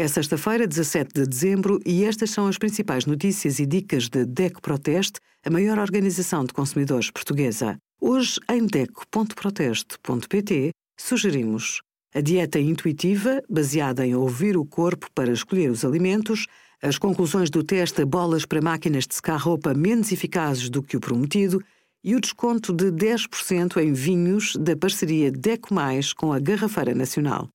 É sexta-feira, 17 de dezembro, e estas são as principais notícias e dicas da DECO Proteste, a maior organização de consumidores portuguesa. Hoje, em DECO.proteste.pt, sugerimos a dieta intuitiva, baseada em ouvir o corpo para escolher os alimentos, as conclusões do teste bolas para máquinas de secar roupa menos eficazes do que o prometido e o desconto de 10% em vinhos da parceria DECO Mais com a Garrafeira Nacional.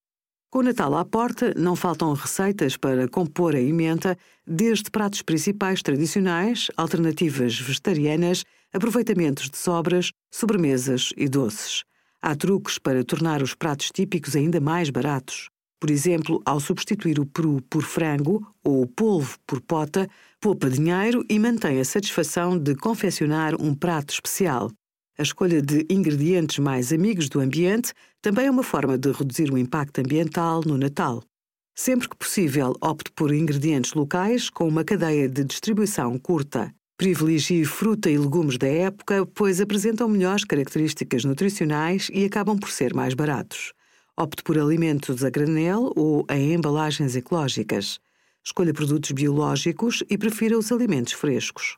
Com o Natal à porta, não faltam receitas para compor a emenda, desde pratos principais tradicionais, alternativas vegetarianas, aproveitamentos de sobras, sobremesas e doces. Há truques para tornar os pratos típicos ainda mais baratos. Por exemplo, ao substituir o peru por frango ou o polvo por pota, poupa dinheiro e mantém a satisfação de confeccionar um prato especial. A escolha de ingredientes mais amigos do ambiente também é uma forma de reduzir o impacto ambiental no Natal. Sempre que possível, opte por ingredientes locais com uma cadeia de distribuição curta. Privilegie fruta e legumes da época, pois apresentam melhores características nutricionais e acabam por ser mais baratos. Opte por alimentos a granel ou em embalagens ecológicas. Escolha produtos biológicos e prefira os alimentos frescos.